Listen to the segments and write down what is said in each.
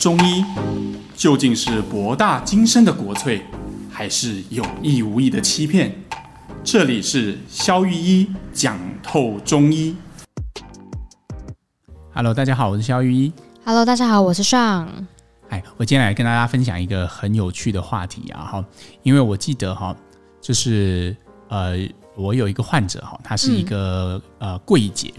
中医究竟是博大精深的国粹，还是有意无意的欺骗？这里是肖玉医讲透中医。Hello，大家好，我是肖玉医。Hello，大家好，我是尚。哎，我今天来跟大家分享一个很有趣的话题啊，哈，因为我记得哈，就是呃，我有一个患者哈，他是一个、嗯、呃柜姐。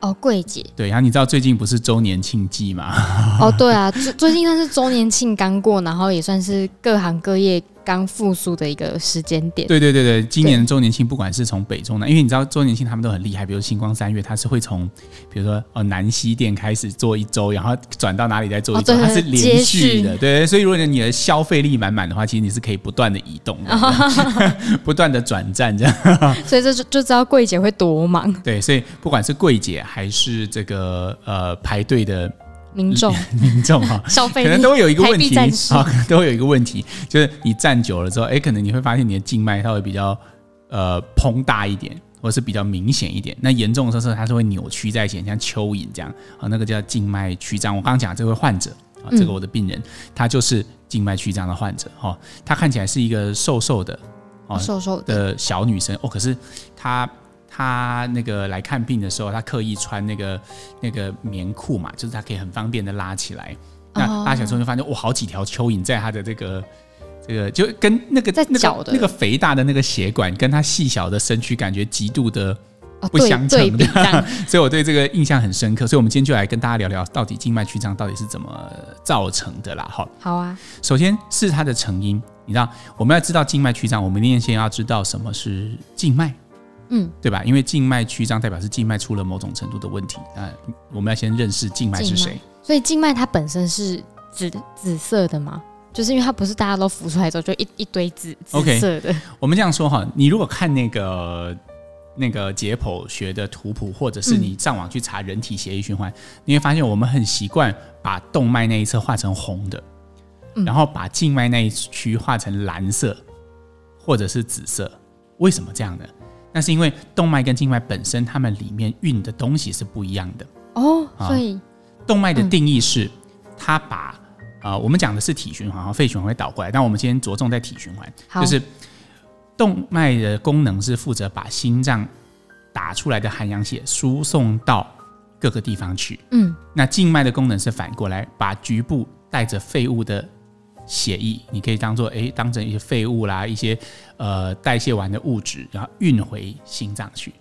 哦，柜姐，对，然后你知道最近不是周年庆季吗？哦，对啊，最最近算是周年庆刚过，然后也算是各行各业刚复苏的一个时间点。对对对对，今年的周年庆，不管是从北中南，因为你知道周年庆他们都很厉害，比如星光三月，它是会从比如说呃南西店开始做一周，然后转到哪里再做一周，哦、它是连续的。对，所以如果你的消费力满满的话，其实你是可以不断的移动的，哦、不断的转站这样。所以这就就知道柜姐会多忙。对，所以不管是柜姐还是这个呃排队的。民众，民众哈，消费可能都会有一个问题啊，可能都会有一个问题，就是你站久了之后，哎，可能你会发现你的静脉它会比较呃膨大一点，或是比较明显一点。那严重的时候，它是会扭曲在一起，像蚯蚓这样啊，那个叫静脉曲张。我刚刚讲这位患者啊，这个我的病人，他就是静脉曲张的患者哈，他看起来是一个瘦瘦的，瘦瘦的小女生哦，可是她。他那个来看病的时候，他刻意穿那个那个棉裤嘛，就是他可以很方便的拉起来。那拉起来之后就发现，哇，好几条蚯蚓在他的这个这个，就跟那个在脚的那个肥大的那个血管，跟他细小的身躯感觉极度的不相称的。所以我对这个印象很深刻。所以，我们今天就来跟大家聊聊，到底静脉曲张到底是怎么造成的啦。好，好啊。首先是它的成因，你知道，我们要知道静脉曲张，我们一定先要知道什么是静脉。嗯，对吧？因为静脉曲张代表是静脉出了某种程度的问题啊。我们要先认识静脉是谁。所以静脉它本身是紫紫色的吗？就是因为它不是大家都浮出来之后就一一堆紫紫色的。Okay, 我们这样说哈，你如果看那个那个解剖学的图谱，或者是你上网去查人体血液循环，嗯、你会发现我们很习惯把动脉那一侧画成红的，嗯、然后把静脉那一区画成蓝色或者是紫色。为什么这样呢？那是因为动脉跟静脉本身，它们里面运的东西是不一样的哦。所以，动脉的定义是，它把啊、呃，我们讲的是体循环和肺循环会倒过来，但我们今天着重在体循环，就是动脉的功能是负责把心脏打出来的含氧血输送到各个地方去。嗯，那静脉的功能是反过来，把局部带着废物的。血液，你可以当做哎，当成一些废物啦，一些呃代谢完的物质，然后运回心脏去。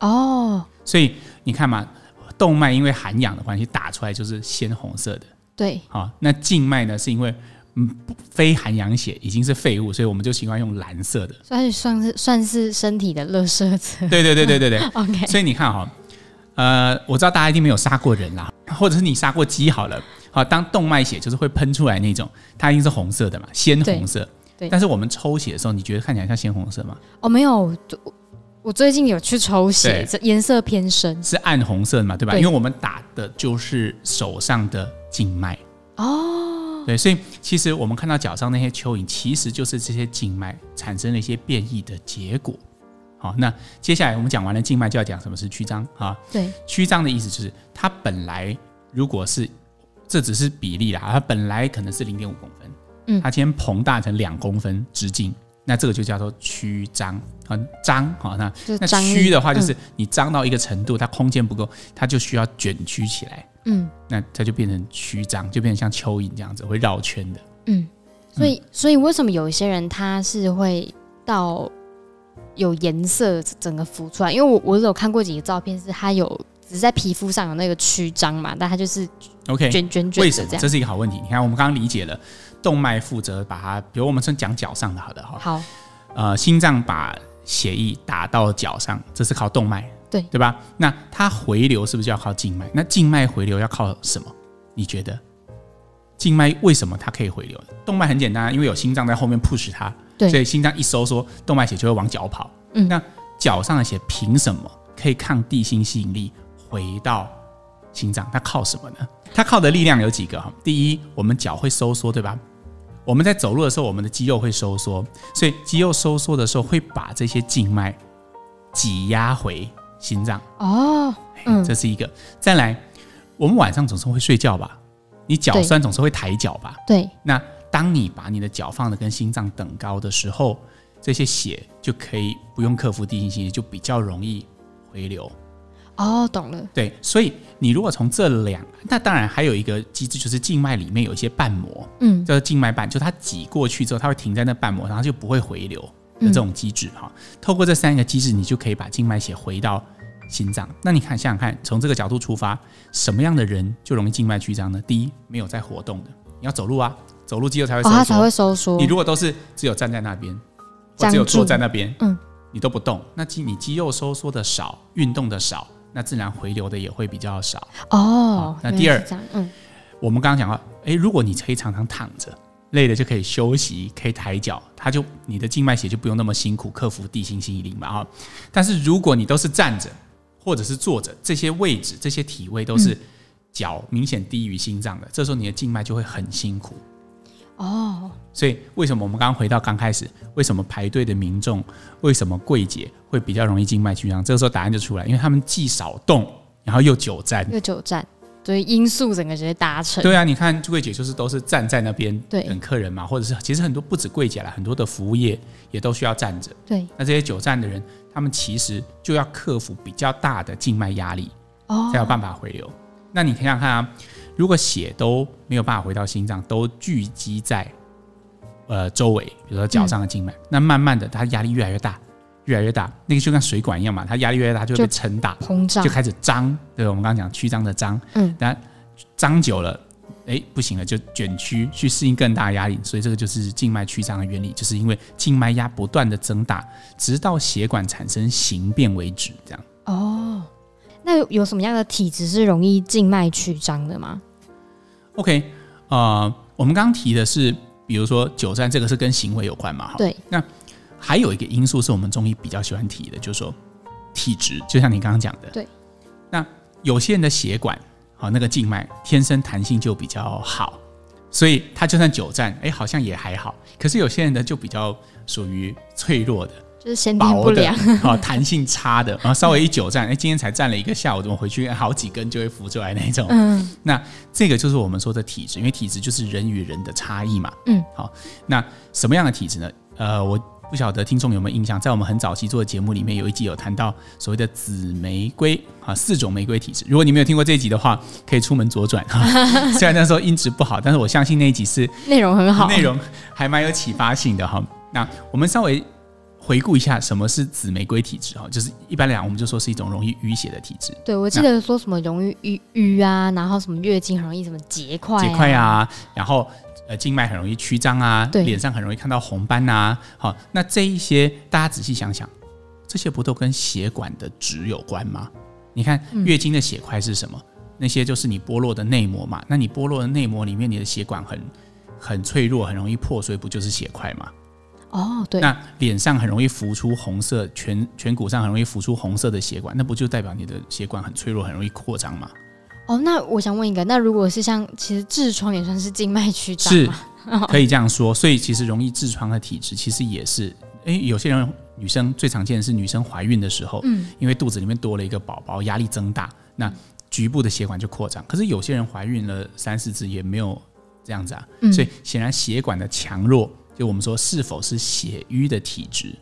哦，所以你看嘛，动脉因为含氧的关系，打出来就是鲜红色的。对，好，那静脉呢，是因为嗯非含氧血已经是废物，所以我们就习惯用蓝色的。算是算是算是身体的垃圾色。对对对对对对。OK，所以你看哈，呃，我知道大家一定没有杀过人啦，或者是你杀过鸡好了。好，当动脉血就是会喷出来那种，它一定是红色的嘛，鲜红色。对。但是我们抽血的时候，你觉得看起来像鲜红色吗？哦，没有，我最近有去抽血，颜色偏深，是暗红色的嘛，对吧？对，因为我们打的就是手上的静脉。哦。对，所以其实我们看到脚上那些蚯蚓，其实就是这些静脉产生了一些变异的结果。好，那接下来我们讲完了静脉，就要讲什么是曲张啊？对，曲张的意思就是它本来如果是。这只是比例啦，它本来可能是零点五公分，嗯，它今天膨大成两公分直径，那这个就叫做曲张啊，张好，那那曲的话就是你张到一个程度，它空间不够，它就需要卷曲起来，嗯，那它就变成曲张，就变成像蚯蚓这样子会绕圈的，嗯，所以所以为什么有一些人他是会到有颜色整个浮出来？因为我我有看过几个照片，是它有。只是在皮肤上有那个曲张嘛，但它就是 OK 卷卷卷。为什么？这是一个好问题。你看，我们刚刚理解了动脉负责把它，比如我们先讲脚上的，好的哈。好。呃，心脏把血液打到脚上，这是靠动脉，对对吧？那它回流是不是就要靠静脉？那静脉回流要靠什么？你觉得？静脉为什么它可以回流？动脉很简单，因为有心脏在后面 push 它，对，所以心脏一收缩，动脉血就会往脚跑。嗯。那脚上的血凭什么可以抗地心吸引力？回到心脏，它靠什么呢？它靠的力量有几个哈？第一，我们脚会收缩，对吧？我们在走路的时候，我们的肌肉会收缩，所以肌肉收缩的时候会把这些静脉挤压回心脏。哦，嗯，这是一个。再来，我们晚上总是会睡觉吧？你脚酸总是会抬脚吧？对。那当你把你的脚放的跟心脏等高的时候，这些血就可以不用克服地心吸力，就比较容易回流。哦，懂了。对，所以你如果从这两，那当然还有一个机制，就是静脉里面有一些瓣膜，嗯，叫做静脉瓣，就它挤过去之后，它会停在那瓣膜，然后就不会回流的这种机制哈。嗯、透过这三个机制，你就可以把静脉血回到心脏。那你看，想想看，从这个角度出发，什么样的人就容易静脉曲张呢？第一，没有在活动的，你要走路啊，走路肌肉才会收缩，哦、它才会收缩。你如果都是只有站在那边，或只有坐在那边，嗯，你都不动，那肌你肌肉收缩的少，运动的少。那自然回流的也会比较少哦。那第二，嗯，我们刚刚讲到，哎，如果你可以常常躺着，累了就可以休息，可以抬脚，它就你的静脉血就不用那么辛苦克服地心吸力嘛哈。但是如果你都是站着或者是坐着，这些位置、这些体位都是脚明显低于心脏的，这时候你的静脉就会很辛苦。哦，所以为什么我们刚刚回到刚开始，为什么排队的民众，为什么柜姐会比较容易静脉曲张？这个时候答案就出来，因为他们既少动，然后又久站，又久站，所以因素整个直接达成。对啊，你看柜姐就是都是站在那边等客人嘛，或者是其实很多不止柜姐啦，很多的服务业也都需要站着。对，那这些久站的人，他们其实就要克服比较大的静脉压力，哦，才有办法回流。那你想想看啊。如果血都没有办法回到心脏，都聚集在呃周围，比如说脚上的静脉，嗯、那慢慢的它压力越来越大，越来越大，那个就像水管一样嘛，它压力越来越大就会被撑大，膨胀，就开始张，对，我们刚刚讲曲张的张，嗯，那张久了，哎，不行了，就卷曲去适应更大的压力，所以这个就是静脉曲张的原理，就是因为静脉压不断的增大，直到血管产生形变为止，这样。哦。那有什么样的体质是容易静脉曲张的吗？OK，呃，我们刚刚提的是，比如说久站，这个是跟行为有关嘛？哈，对。那还有一个因素是我们中医比较喜欢提的，就是说体质，就像你刚刚讲的，对。那有些人的血管，好，那个静脉天生弹性就比较好，所以他就算久站，哎，好像也还好。可是有些人呢，就比较属于脆弱的。就是先天不良，好 弹性差的，然后稍微一久站，哎，今天才站了一个下午，怎么回去好几根就会浮出来那种。嗯，那这个就是我们说的体质，因为体质就是人与人的差异嘛。嗯，好，那什么样的体质呢？呃，我不晓得听众有没有印象，在我们很早期做的节目里面，有一集有谈到所谓的紫玫瑰啊，四种玫瑰体质。如果你没有听过这一集的话，可以出门左转哈。虽然那时候音质不好，但是我相信那一集是内容很好，内容还蛮有启发性的哈。那我们稍微。回顾一下什么是紫玫瑰体质哈，就是一般来讲，我们就说是一种容易淤血的体质。对，我记得说什么容易淤淤啊，然后什么月经很容易什么结块结块啊，然后呃静脉很容易曲张啊，对，脸上很容易看到红斑呐、啊。好，那这一些大家仔细想想，这些不都跟血管的质有关吗？你看月经的血块是什么？嗯、那些就是你剥落的内膜嘛。那你剥落的内膜里面，你的血管很很脆弱，很容易破碎，不就是血块吗？哦，对，那脸上很容易浮出红色，颧颧骨上很容易浮出红色的血管，那不就代表你的血管很脆弱，很容易扩张吗？哦，那我想问一个，那如果是像其实痔疮也算是静脉曲张吗？是，可以这样说。所以其实容易痔疮的体质，其实也是，哎，有些人女生最常见的是女生怀孕的时候，嗯，因为肚子里面多了一个宝宝，压力增大，那局部的血管就扩张。可是有些人怀孕了三四次也没有这样子啊，嗯，所以显然血管的强弱。就我们说，是否是血瘀的体质，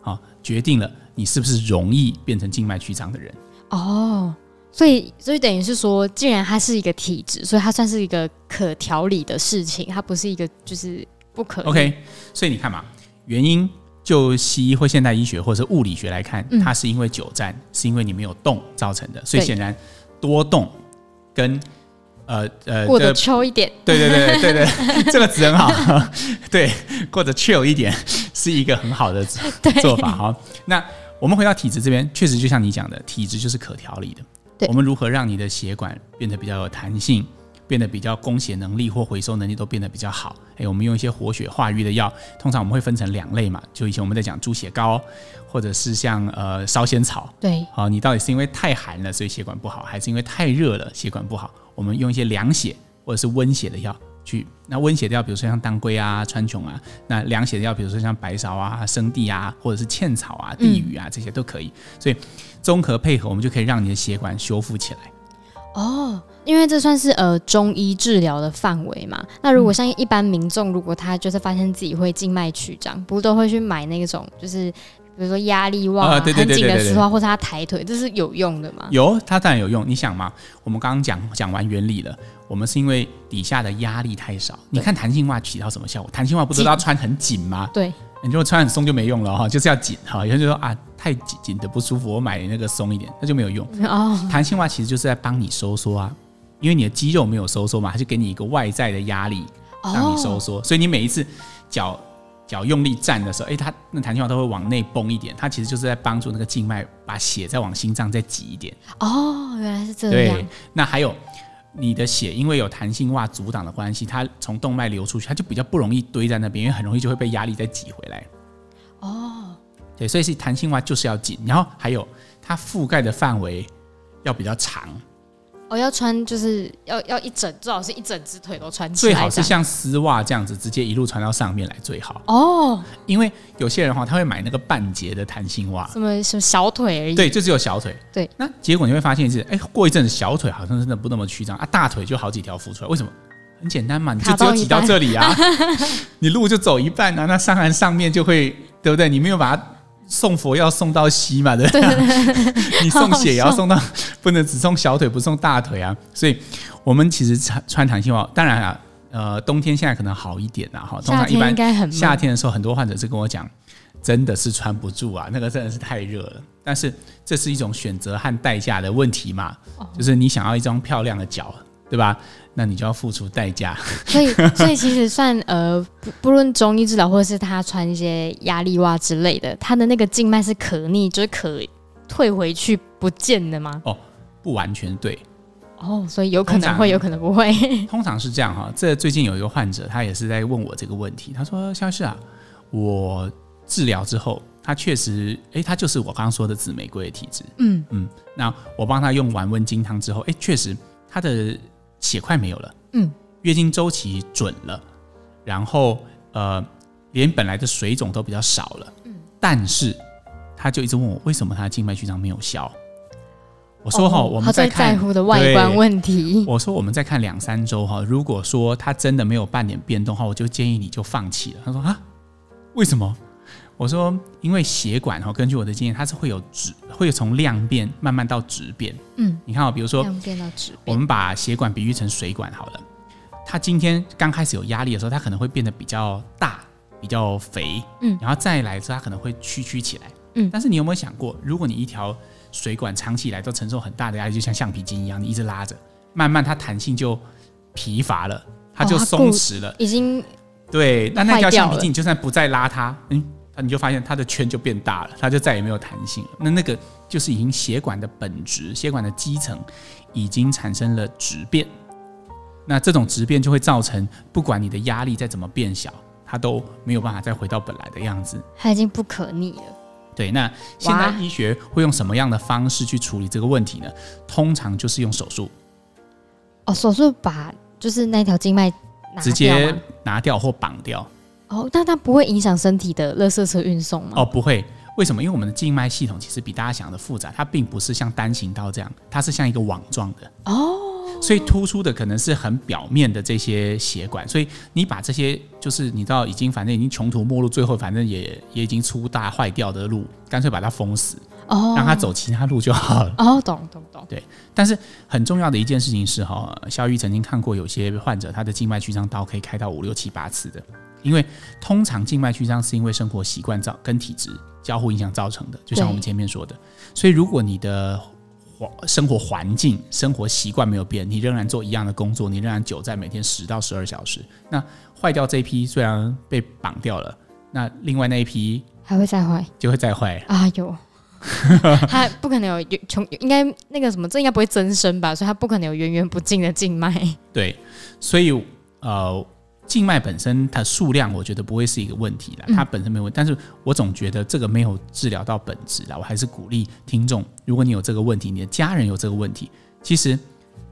好，决定了你是不是容易变成静脉曲张的人。哦，所以所以等于是说，既然它是一个体质，所以它算是一个可调理的事情，它不是一个就是不可。OK，所以你看嘛，原因就西医或现代医学或者物理学来看，嗯、它是因为久站，是因为你没有动造成的。所以显然多动跟。呃呃，过得 chill 一点，对对对对 对，这个词很好，对，过得 chill 一点是一个很好的 做法哈。那我们回到体质这边，确实就像你讲的，体质就是可调理的。对，我们如何让你的血管变得比较有弹性，变得比较供血能力或回收能力都变得比较好？哎，我们用一些活血化瘀的药，通常我们会分成两类嘛，就以前我们在讲猪血糕，或者是像呃烧仙草。对，好，你到底是因为太寒了，所以血管不好，还是因为太热了，血管不好？我们用一些凉血或者是温血的药去，那温血的药，比如说像当归啊、川穹啊；那凉血的药，比如说像白芍啊、生地啊，或者是茜草啊、地榆啊，这些都可以。所以综合配合，我们就可以让你的血管修复起来。哦，因为这算是呃中医治疗的范围嘛。那如果像一般民众，如果他就是发现自己会静脉曲张，不都会去买那种就是比如说压力袜、啊、很紧的丝袜，或者他抬腿，这是有用的吗？有，它当然有用。你想嘛，我们刚刚讲讲完原理了，我们是因为底下的压力太少。你看弹性袜起到什么效果？弹性袜不知道穿很紧吗？对。你如果穿很松就没用了哈，就是要紧哈。有人就说啊，太紧紧的不舒服，我买那个松一点，那就没有用。哦，弹性袜其实就是在帮你收缩啊，因为你的肌肉没有收缩嘛，它就给你一个外在的压力让你收缩，所以你每一次脚脚用力站的时候，哎，它那弹性袜都会往内绷一点，它其实就是在帮助那个静脉把血再往心脏再挤一点。哦，原来是这样。对，那还有。你的血因为有弹性袜阻挡的关系，它从动脉流出去，它就比较不容易堆在那边，因为很容易就会被压力再挤回来。哦，对，所以是弹性袜就是要紧，然后还有它覆盖的范围要比较长。哦，要穿就是要要一整，最好是一整只腿都穿起来。最好是像丝袜这样子，直接一路穿到上面来最好。哦，因为有些人哈，他会买那个半截的弹性袜，什么什么小腿而已。对，就只有小腿。对，那结果你会发现是，哎，过一阵子小腿好像真的不那么曲张啊，大腿就好几条浮出来。为什么？很简单嘛，你就只有挤到这里啊，你路就走一半啊，那上岸上面就会，对不对？你没有把它。送佛要送到西嘛，对不对？你送血也要送到，不能只送小腿不送大腿啊。所以，我们其实穿穿弹性袜，当然啊，呃，冬天现在可能好一点啊。哈。通常一般夏天的时候，很多患者是跟我讲，真的是穿不住啊，那个真的是太热了。但是这是一种选择和代价的问题嘛，就是你想要一双漂亮的脚，对吧？那你就要付出代价。所以，所以其实算呃，不不论中医治疗，或者是他穿一些压力袜之类的，他的那个静脉是可逆，就是可退回去不见的吗？哦，不完全对。哦，所以有可能会，有可能不会。通常是这样哈。这最近有一个患者，他也是在问我这个问题。他说：“萧医师啊，我治疗之后，他确实，哎，他就是我刚刚说的紫玫瑰的体质。嗯嗯，那我帮他用完温经汤之后，哎，确实他的。”血块没有了，嗯，月经周期准了，然后呃，连本来的水肿都比较少了，嗯，但是他就一直问我为什么他的静脉曲张没有消？我说哈，哦、我们在看在乎的外观问题。我说我们再看两三周哈，如果说他真的没有半点变动的话，我就建议你就放弃了。他说啊，为什么？我说，因为血管哈，根据我的经验，它是会有质，会从量变慢慢到质变。嗯，你看哦，比如说，量变到质变。我们把血管比喻成水管好了，它今天刚开始有压力的时候，它可能会变得比较大、比较肥。嗯，然后再来的时候，它可能会曲曲起来。嗯，但是你有没有想过，如果你一条水管长期以来都承受很大的压力，就像橡皮筋一样，你一直拉着，慢慢它弹性就疲乏了，它就松弛了，哦、已经对。那那条橡皮筋，你就算不再拉它，嗯。那你就发现它的圈就变大了，它就再也没有弹性了。那那个就是已经血管的本质，血管的基层已经产生了质变。那这种质变就会造成，不管你的压力再怎么变小，它都没有办法再回到本来的样子。它已经不可逆了。对，那现代医学会用什么样的方式去处理这个问题呢？通常就是用手术。哦，手术把就是那条静脉直接拿掉或绑掉。哦，但它不会影响身体的垃圾车运送吗？哦，不会。为什么？因为我们的静脉系统其实比大家想的复杂，它并不是像单行道这样，它是像一个网状的。哦，所以突出的可能是很表面的这些血管。所以你把这些，就是你知道已经反正已经穷途末路，最后反正也也已经出大坏掉的路，干脆把它封死，哦，让它走其他路就好了。哦，懂懂懂。对，但是很重要的一件事情是哈，肖玉曾经看过有些患者，他的静脉曲张刀可以开到五六七八次的。因为通常静脉曲张是因为生活习惯造跟体质交互影响造成的，就像我们前面说的。所以如果你的环生活环境、生活习惯没有变，你仍然做一样的工作，你仍然久在每天十到十二小时，那坏掉这一批虽然被绑掉了，那另外那一批还会再坏，就会再坏啊！有，他不可能有穷，应该那个什么，这应该不会增生吧？所以它不可能有源源不尽的静脉。对，所以呃。静脉本身它数量，我觉得不会是一个问题啦，它本身没有问题。但是我总觉得这个没有治疗到本质啦。我还是鼓励听众，如果你有这个问题，你的家人有这个问题，其实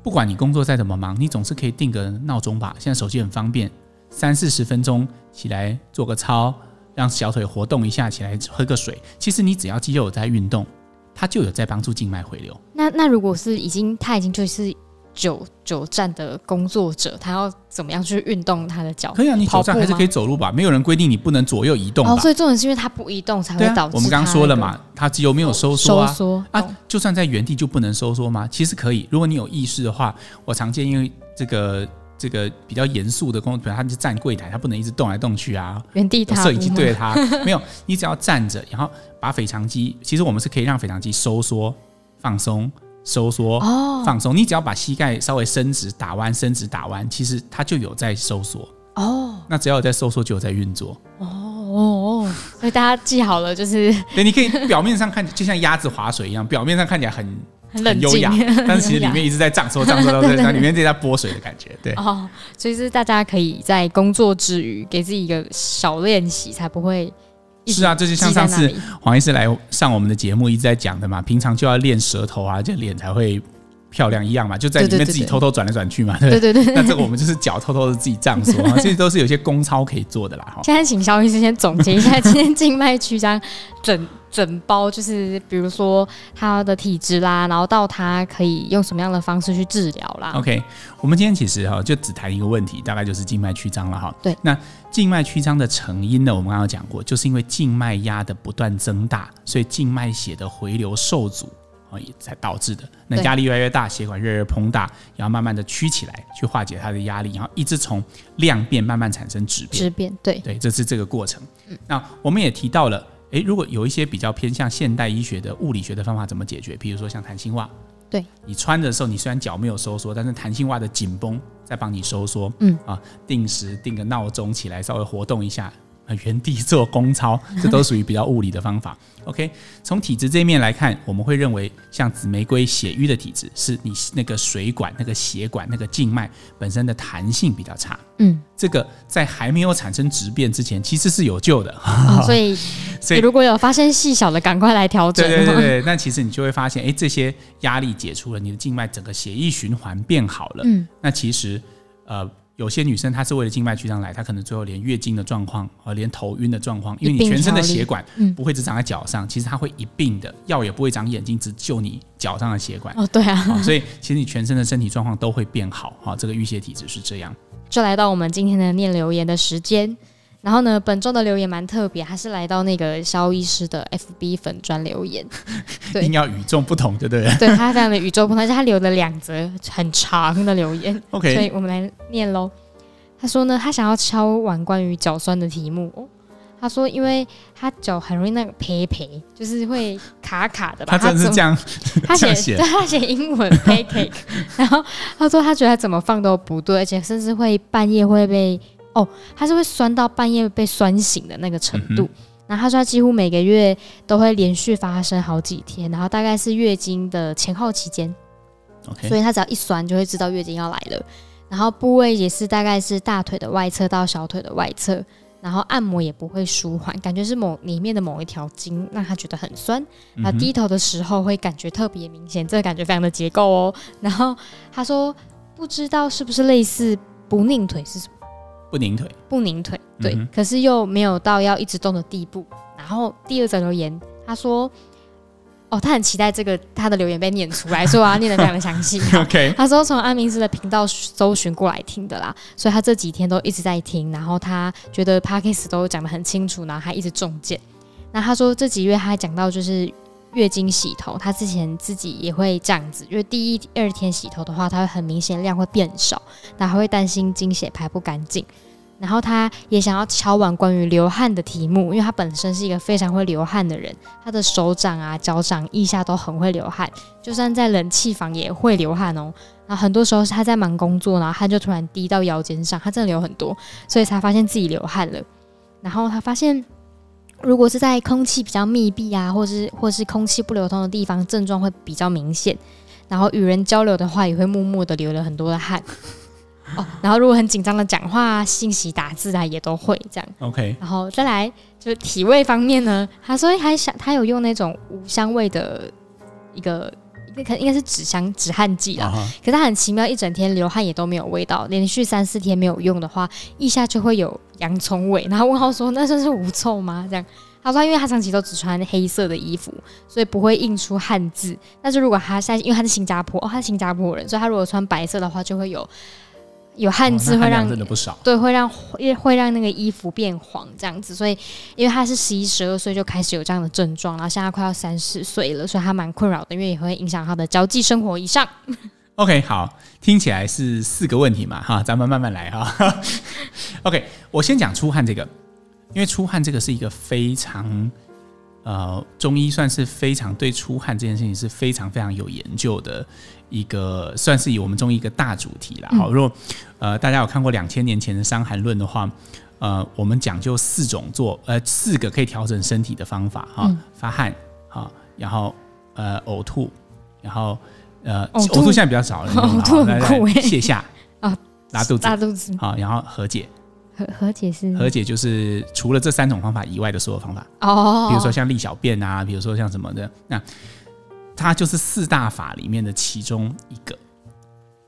不管你工作再怎么忙，你总是可以定个闹钟吧。现在手机很方便，三四十分钟起来做个操，让小腿活动一下，起来喝个水。其实你只要肌肉有在运动，它就有在帮助静脉回流。那那如果是已经它已经就是久久站的工作者，他要怎么样去运动他的脚？可以啊，你久站还是可以走路吧？没有人规定你不能左右移动吧。哦，所以重点是因为他不移动才会导致、那个啊、我们刚刚说了嘛，他肌肉没有收缩啊，收缩啊，就算在原地就不能收缩吗？其实可以，如果你有意识的话，我常见因为这个。这个比较严肃的工作，他就是站柜台，他不能一直动来动去啊。原地踏。摄影机对着他，没有，你只要站着，然后把腓肠肌，其实我们是可以让腓肠肌收缩、放松、收缩、哦、放松。你只要把膝盖稍微伸直、打弯、伸直、打弯，其实它就有在收缩。哦。那只要有在收缩，就有在运作。哦哦哦。所以大家记好了，就是对，你可以表面上看就像鸭子划水一样，表面上看起来很。很优雅，但是其实里面一直在涨缩、涨缩，对，里面一直在拨水的感觉，对。哦，所以是大家可以在工作之余给自己一个小练习，才不会。是啊，这就像上次黄医师来上我们的节目一直在讲的嘛，平常就要练舌头啊，这脸才会漂亮一样嘛，就在里面自己偷偷转来转去嘛，对对对。那这个我们就是脚偷偷的自己涨缩，这些都是有些功操可以做的啦。哈，现在请肖医师先总结一下今天静脉曲张整。整包就是，比如说他的体质啦，然后到他可以用什么样的方式去治疗啦。OK，我们今天其实哈就只谈一个问题，大概就是静脉曲张了哈。对，那静脉曲张的成因呢，我们刚刚讲过，就是因为静脉压的不断增大，所以静脉血的回流受阻啊，也才导致的。那压力越来越大，血管越来越膨大，然后慢慢的曲起来，去化解它的压力，然后一直从量变慢慢产生质变。质变，对对，这是这个过程。嗯，那我们也提到了。诶，如果有一些比较偏向现代医学的物理学的方法，怎么解决？比如说像弹性袜，对，你穿的时候，你虽然脚没有收缩，但是弹性袜的紧绷在帮你收缩。嗯啊，定时定个闹钟起来，稍微活动一下。原地做功操，这都属于比较物理的方法。OK，从体质这一面来看，我们会认为像紫玫瑰血瘀的体质，是你那个水管、那个血管、那个静脉本身的弹性比较差。嗯，这个在还没有产生质变之前，其实是有救的。哦、所以，所以如果有发生细小的，赶快来调整。对对对 对，那其实你就会发现，哎，这些压力解除了，你的静脉整个血液循环变好了。嗯，那其实，呃。有些女生她是为了静脉曲张来，她可能最后连月经的状况和连头晕的状况，因为你全身的血管不会只长在脚上，其实它会一并的，药也不会长眼睛，只救你脚上的血管。哦，对啊，所以其实你全身的身体状况都会变好。哈，这个淤血体质是这样。就来到我们今天的念留言的时间。然后呢，本周的留言蛮特别，他是来到那个肖医师的 FB 粉专留言，对，一定要与众不同，对不对？对，他非常的与众不同，而且他留了两则很长的留言，OK，所以我们来念喽。他说呢，他想要敲完关于脚酸的题目。哦，他说，因为他脚很容易那个陪陪，就是会卡卡的吧。他真的是这样，他写，对，他写英文 pancake，然后他说他觉得他怎么放都不对，而且甚至会半夜会被。哦，他是会酸到半夜被酸醒的那个程度。然后他说他几乎每个月都会连续发生好几天，然后大概是月经的前后期间。所以他只要一酸就会知道月经要来了。然后部位也是大概是大腿的外侧到小腿的外侧，然后按摩也不会舒缓，感觉是某里面的某一条筋让他觉得很酸。然后低头的时候会感觉特别明显，这个感觉非常的结构哦。然后他说不知道是不是类似不拧腿是什么？不拧腿，不拧腿，对、嗯，可是又没有到要一直动的地步。然后第二则留言，他说：“哦，他很期待这个他的留言被念出来，所以我要念的非常的详细。”OK，他说从安明斯的频道搜寻过来听的啦，所以他这几天都一直在听。然后他觉得 Podcast 都讲的很清楚，然后还一直中箭。那他说这几月他还讲到就是。月经洗头，他之前自己也会这样子，因为第一、第二天洗头的话，他会很明显量会变少，那还会担心经血排不干净。然后他也想要敲完关于流汗的题目，因为他本身是一个非常会流汗的人，他的手掌啊、脚掌、腋下都很会流汗，就算在冷气房也会流汗哦。然后很多时候是他在忙工作，然后汗就突然滴到腰间上，他真的流很多，所以才发现自己流汗了。然后他发现。如果是在空气比较密闭啊，或是或是空气不流通的地方，症状会比较明显。然后与人交流的话，也会默默的流了很多的汗。哦，然后如果很紧张的讲话啊、信息打字啊，也都会这样。OK。然后再来就是体味方面呢，他说还想他有用那种无香味的一个。那可应该是止香止汗剂啦，uh. 可是它很奇妙，一整天流汗也都没有味道，连续三四天没有用的话，腋下就会有洋葱味。然后问号说：“那算是无臭吗？”这样，他说，因为他长期都只穿黑色的衣服，所以不会印出汗渍。但是如果他现在，因为他是新加坡，哦，他是新加坡人，所以他如果穿白色的话，就会有有汗渍，会让、哦、真的不少。对，会让会会让那个衣服变黄这样子。所以，因为他是十一、十二岁就开始有这样的症状，然后现在快要三十岁了，所以他蛮困扰的，因为也会影响他的交际生活以上。OK，好，听起来是四个问题嘛，哈，咱们慢慢来哈。OK，我先讲出汗这个。因为出汗这个是一个非常，呃，中医算是非常对出汗这件事情是非常非常有研究的一个，算是以我们中医一个大主题啦。好，如果呃大家有看过两千年前的《伤寒论》的话，呃，我们讲究四种做，呃，四个可以调整身体的方法哈，发汗，哈，然后呃呕吐，然后呃呕吐。现在比较少了，呕吐很酷诶，泻下 啊，拉肚子，拉肚子，好，然后和解。和和解是和解，就是除了这三种方法以外的所有方法哦，比如说像利小便啊，比如说像什么的，那它就是四大法里面的其中一个。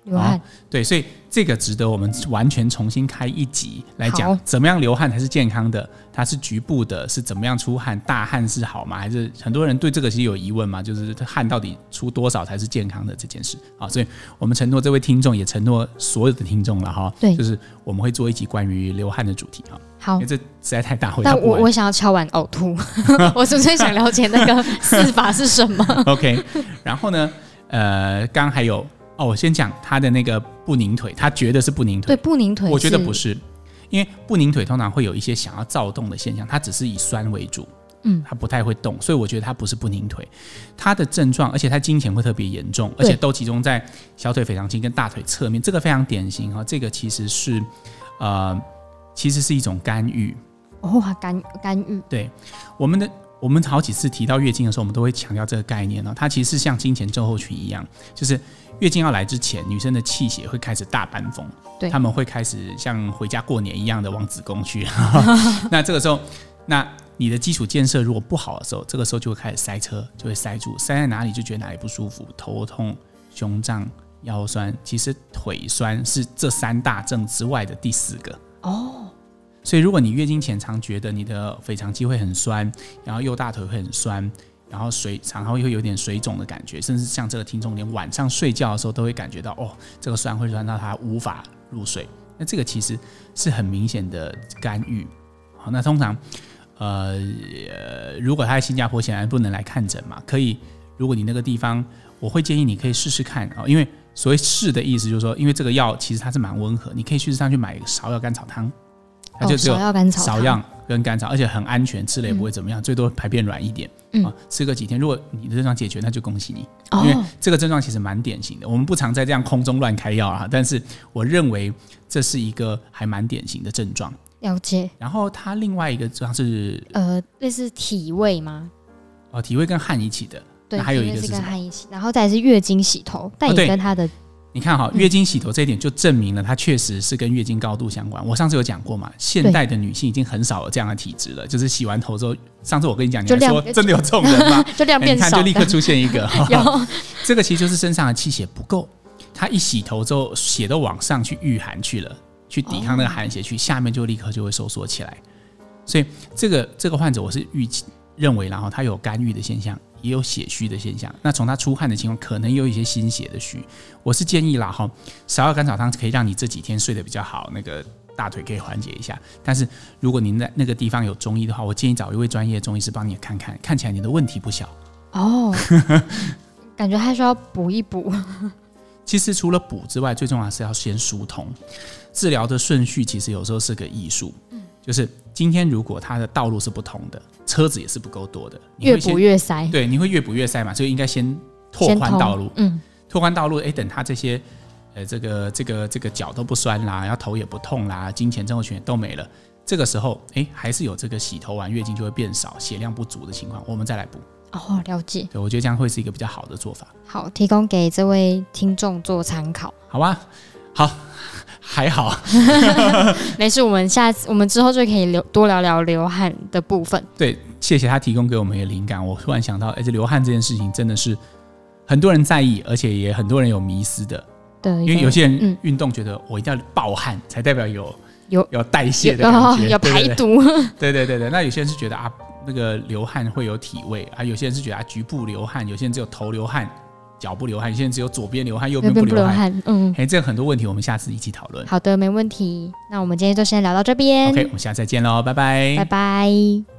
流汗，对，所以这个值得我们完全重新开一集来讲，怎么样流汗才是健康的？它是局部的，是怎么样出汗？大汗是好吗？还是很多人对这个其实有疑问嘛？就是汗到底出多少才是健康的这件事？好，所以我们承诺这位听众，也承诺所有的听众了哈。对，就是我们会做一集关于流汗的主题哈。好，因为这实在太大，但我我想要敲完呕吐，我纯粹想了解那个 四法是什么。OK，然后呢，呃，刚刚还有。哦，我先讲他的那个不宁腿，他觉得是不宁腿。对，不宁腿，我觉得不是，因为不宁腿通常会有一些想要躁动的现象，它只是以酸为主，嗯，它不太会动，所以我觉得它不是不宁腿。它的症状，而且它经前会特别严重，而且都集中在小腿腓肠肌跟大腿侧面，这个非常典型哈。这个其实是，呃，其实是一种干预。哦，干干预。对，我们的。我们好几次提到月经的时候，我们都会强调这个概念呢。它其实是像金钱症候群一样，就是月经要来之前，女生的气血会开始大搬风，对，他们会开始像回家过年一样的往子宫去。那这个时候，那你的基础建设如果不好的时候，这个时候就会开始塞车，就会塞住，塞在哪里就觉得哪里不舒服，头痛、胸胀、腰酸。其实腿酸是这三大症之外的第四个哦。所以，如果你月经前常觉得你的腓肠肌会很酸，然后右大腿会很酸，然后水常常会有点水肿的感觉，甚至像这个听众连晚上睡觉的时候都会感觉到哦，这个酸会酸到他无法入睡。那这个其实是很明显的干预。好，那通常呃，如果他在新加坡，显然不能来看诊嘛，可以，如果你那个地方，我会建议你可以试试看啊，因为所谓试的意思就是说，因为这个药其实它是蛮温和，你可以去市场去买一个芍药甘草汤。它就只有芍药跟甘草，而且很安全，吃了也不会怎么样，嗯、最多排便软一点。嗯、啊，吃个几天，如果你的症状解决，那就恭喜你，哦、因为这个症状其实蛮典型的。我们不常在这样空中乱开药啊，但是我认为这是一个还蛮典型的症状。了解。然后它另外一个症状是呃，类似体味吗？哦，体味跟汗一起的。对，还有一个是跟汗一起，然后再是月经洗头，但也跟它的。你看哈，月经洗头这一点就证明了它确实是跟月经高度相关。我上次有讲过嘛，现代的女性已经很少有这样的体质了，就是洗完头之后，上次我跟你讲，你还说真的有这种人吗？就量变少，你看就立刻出现一个。有这个其实就是身上的气血不够，她一洗头之后，血都往上去御寒去了，去抵抗那个寒邪去，下面就立刻就会收缩起来。所以这个这个患者，我是预期认为，然后他有肝郁的现象。也有血虚的现象，那从他出汗的情况，可能有一些心血的虚。我是建议啦哈，芍药甘草汤可以让你这几天睡得比较好，那个大腿可以缓解一下。但是如果您在那个地方有中医的话，我建议找一位专业的中医师帮你看看，看起来你的问题不小哦。感觉还需要补一补。其实除了补之外，最重要的是要先疏通。治疗的顺序其实有时候是个艺术。就是今天，如果它的道路是不同的，车子也是不够多的，越补越塞。对，你会越补越塞嘛，所以应该先拓宽道路。嗯，拓宽道路，哎，等它这些，呃，这个这个这个脚都不酸啦，然后头也不痛啦，金钱症候群都没了，这个时候，哎，还是有这个洗头完月经就会变少，血量不足的情况，我们再来补。哦，了解。对，我觉得这样会是一个比较好的做法。好，提供给这位听众做参考。好吧，好。还好，没事。我们下次，我们之后就可以聊多聊聊流汗的部分。对，谢谢他提供给我们一个灵感。我突然想到，而且流汗这件事情真的是很多人在意，而且也很多人有迷失的。对，因为有些人运动觉得我一定要暴汗才代表有有有代谢的感觉，有排毒。对对对对，那有些人是觉得啊，那个流汗会有体味啊，有些人是觉得啊局部流汗，有些人只有头流汗，脚不流汗，现在只有左边流汗，右边不流汗。嗯，哎，这个很多问题，我们下次一起讨论。好的，没问题。那我们今天就先聊到这边。OK，我们下次再见喽，拜拜，拜拜。